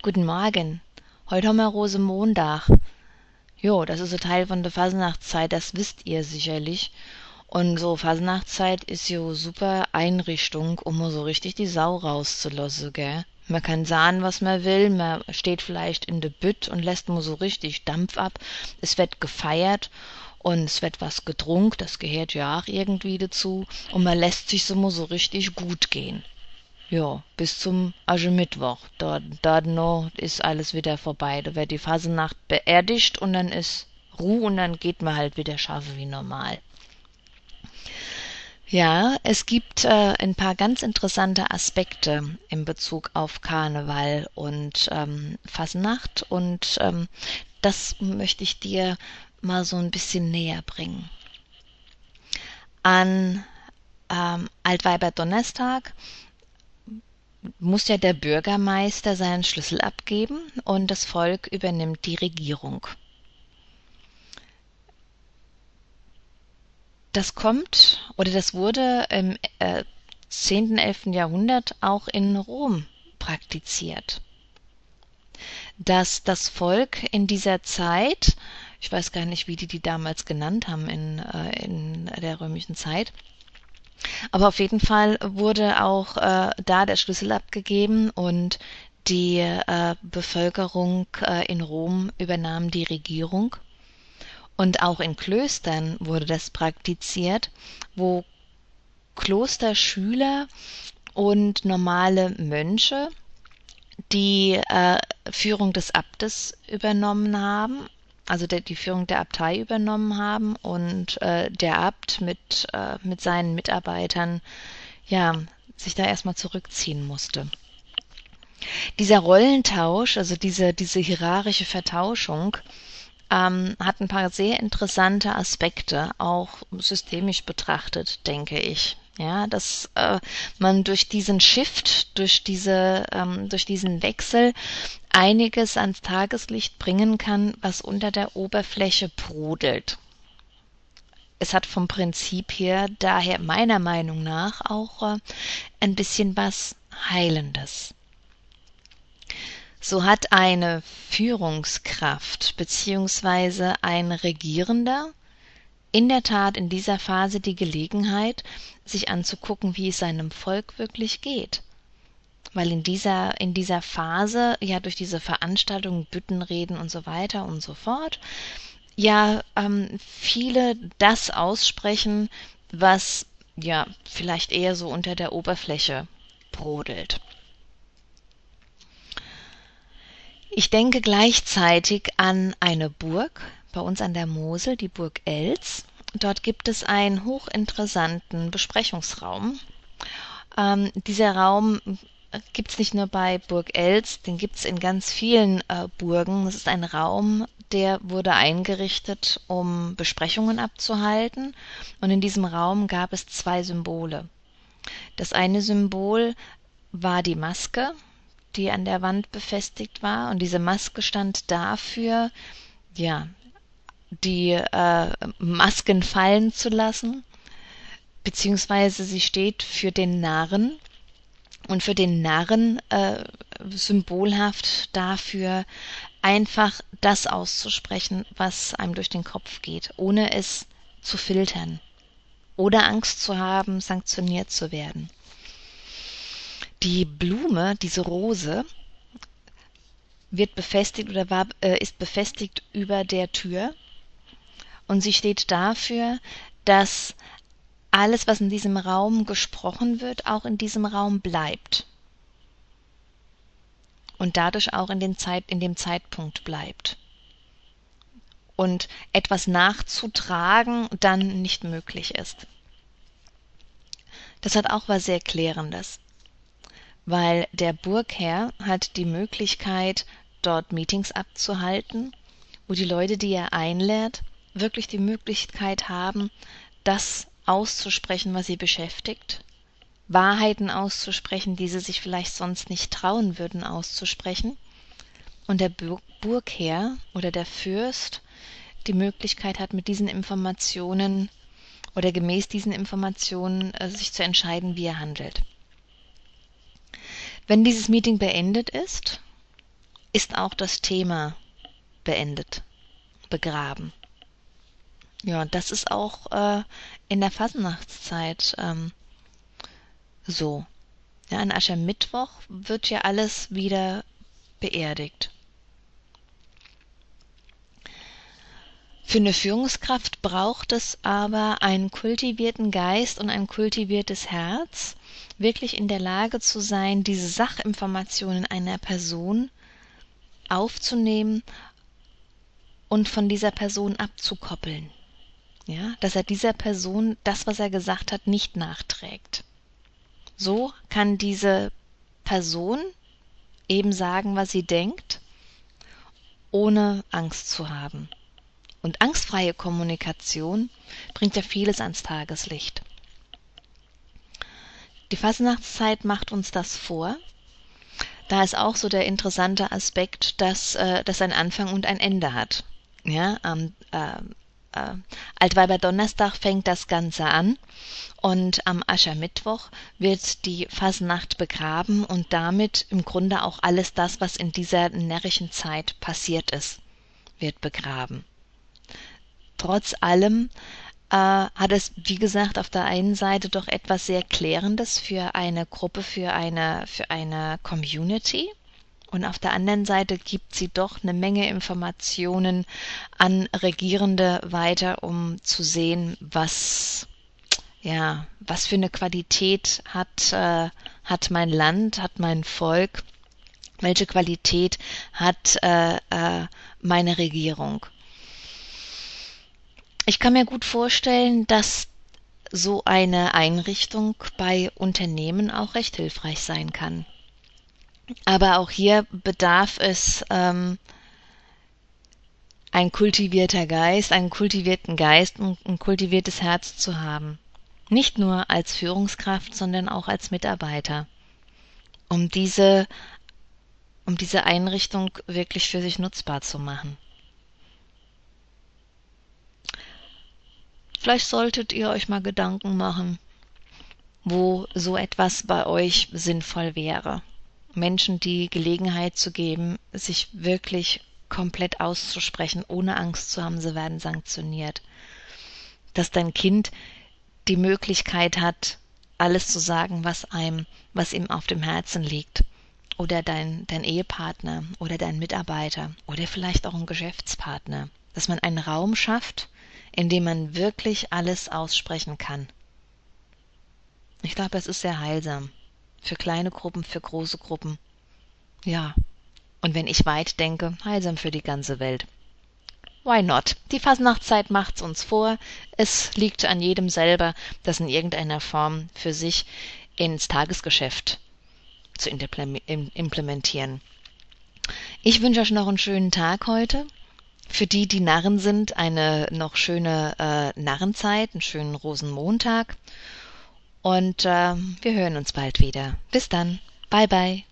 Guten Morgen. Heute haben wir Rosenmontag. Jo, das ist ein Teil von der Fasnachtszeit, das wisst ihr sicherlich. Und so Fasnachtszeit ist jo super Einrichtung, um so richtig die Sau rauszulassen, gell? Man kann sagen, was man will, man steht vielleicht in de Bütt und lässt mal so richtig Dampf ab. Es wird gefeiert und es wird was getrunken, das gehört ja auch irgendwie dazu. Und man lässt sich so mal so richtig gut gehen. Ja, bis zum Aschermittwoch. Da, da noch ist alles wieder vorbei. Da wird die Fasenacht beerdigt und dann ist Ruhe und dann geht man halt wieder schaffen wie normal. Ja, es gibt äh, ein paar ganz interessante Aspekte in Bezug auf Karneval und ähm, Fasnacht und ähm, das möchte ich dir mal so ein bisschen näher bringen. An ähm, Altweiberdonnerstag muss ja der Bürgermeister seinen Schlüssel abgeben und das Volk übernimmt die Regierung. Das kommt oder das wurde im äh, 10., 11. Jahrhundert auch in Rom praktiziert. Dass das Volk in dieser Zeit, ich weiß gar nicht, wie die die damals genannt haben in, äh, in der römischen Zeit, aber auf jeden Fall wurde auch äh, da der Schlüssel abgegeben und die äh, Bevölkerung äh, in Rom übernahm die Regierung. Und auch in Klöstern wurde das praktiziert, wo Klosterschüler und normale Mönche die äh, Führung des Abtes übernommen haben, also der, die Führung der Abtei übernommen haben und äh, der Abt mit, äh, mit seinen Mitarbeitern ja sich da erstmal zurückziehen musste. Dieser Rollentausch, also diese, diese hierarchische Vertauschung, ähm, hat ein paar sehr interessante Aspekte, auch systemisch betrachtet, denke ich. Ja, dass äh, man durch diesen Shift, durch diese, ähm, durch diesen Wechsel einiges ans Tageslicht bringen kann, was unter der Oberfläche brodelt. Es hat vom Prinzip her daher meiner Meinung nach auch äh, ein bisschen was Heilendes. So hat eine Führungskraft beziehungsweise ein Regierender in der Tat in dieser Phase die Gelegenheit, sich anzugucken, wie es seinem Volk wirklich geht. Weil in dieser, in dieser Phase, ja durch diese Veranstaltungen, Büttenreden und so weiter und so fort, ja ähm, viele das aussprechen, was ja vielleicht eher so unter der Oberfläche brodelt. Ich denke gleichzeitig an eine Burg bei uns an der Mosel, die Burg Elz. Dort gibt es einen hochinteressanten Besprechungsraum. Ähm, dieser Raum gibt es nicht nur bei Burg Elz, den gibt es in ganz vielen äh, Burgen. Es ist ein Raum, der wurde eingerichtet, um Besprechungen abzuhalten. Und in diesem Raum gab es zwei Symbole. Das eine Symbol war die Maske, die an der Wand befestigt war. Und diese Maske stand dafür, ja, die äh, Masken fallen zu lassen, beziehungsweise sie steht für den Narren und für den Narren äh, symbolhaft dafür, einfach das auszusprechen, was einem durch den Kopf geht, ohne es zu filtern oder Angst zu haben, sanktioniert zu werden. Die Blume, diese Rose, wird befestigt oder war, äh, ist befestigt über der Tür und sie steht dafür, dass alles, was in diesem Raum gesprochen wird, auch in diesem Raum bleibt und dadurch auch in, Zeit, in dem Zeitpunkt bleibt. Und etwas nachzutragen dann nicht möglich ist. Das hat auch was sehr Klärendes weil der Burgherr hat die Möglichkeit, dort Meetings abzuhalten, wo die Leute, die er einlädt, wirklich die Möglichkeit haben, das auszusprechen, was sie beschäftigt, Wahrheiten auszusprechen, die sie sich vielleicht sonst nicht trauen würden auszusprechen, und der Burgherr oder der Fürst die Möglichkeit hat, mit diesen Informationen oder gemäß diesen Informationen äh, sich zu entscheiden, wie er handelt. Wenn dieses Meeting beendet ist ist auch das Thema beendet, begraben. Ja, das ist auch äh, in der Fasnachtszeit ähm, so. Ja, an Aschermittwoch wird ja alles wieder beerdigt. Für eine Führungskraft braucht es aber einen kultivierten Geist und ein kultiviertes Herz, wirklich in der Lage zu sein, diese Sachinformationen einer Person aufzunehmen und von dieser Person abzukoppeln. Ja, dass er dieser Person das, was er gesagt hat, nicht nachträgt. So kann diese Person eben sagen, was sie denkt, ohne Angst zu haben. Und angstfreie Kommunikation bringt ja vieles ans Tageslicht. Die Fasnachtszeit macht uns das vor. Da ist auch so der interessante Aspekt, dass äh, das ein Anfang und ein Ende hat. Ja, am äh, äh, Altweiber Donnerstag fängt das Ganze an und am Aschermittwoch wird die Fasnacht begraben und damit im Grunde auch alles das, was in dieser närrischen Zeit passiert ist, wird begraben trotz allem äh, hat es, wie gesagt, auf der einen Seite doch etwas sehr Klärendes für eine Gruppe, für eine, für eine Community. Und auf der anderen Seite gibt sie doch eine Menge Informationen an Regierende weiter, um zu sehen, was, ja, was für eine Qualität hat, äh, hat mein Land, hat mein Volk, welche Qualität hat äh, äh, meine Regierung. Ich kann mir gut vorstellen, dass so eine Einrichtung bei Unternehmen auch recht hilfreich sein kann. Aber auch hier bedarf es ähm, ein kultivierter Geist, einen kultivierten Geist und ein kultiviertes Herz zu haben. Nicht nur als Führungskraft, sondern auch als Mitarbeiter. Um diese, um diese Einrichtung wirklich für sich nutzbar zu machen. Vielleicht solltet ihr euch mal Gedanken machen, wo so etwas bei euch sinnvoll wäre. Menschen die Gelegenheit zu geben, sich wirklich komplett auszusprechen, ohne Angst zu haben, sie werden sanktioniert. Dass dein Kind die Möglichkeit hat, alles zu sagen, was einem, was ihm auf dem Herzen liegt. Oder dein, dein Ehepartner oder dein Mitarbeiter oder vielleicht auch ein Geschäftspartner. Dass man einen Raum schafft, in dem man wirklich alles aussprechen kann. Ich glaube, es ist sehr heilsam. Für kleine Gruppen, für große Gruppen. Ja. Und wenn ich weit denke, heilsam für die ganze Welt. Why not? Die Fasnachtszeit macht's uns vor. Es liegt an jedem selber, das in irgendeiner Form für sich ins Tagesgeschäft zu implementieren. Ich wünsche euch noch einen schönen Tag heute für die, die Narren sind, eine noch schöne äh, Narrenzeit, einen schönen Rosenmontag. Und äh, wir hören uns bald wieder. Bis dann. Bye bye.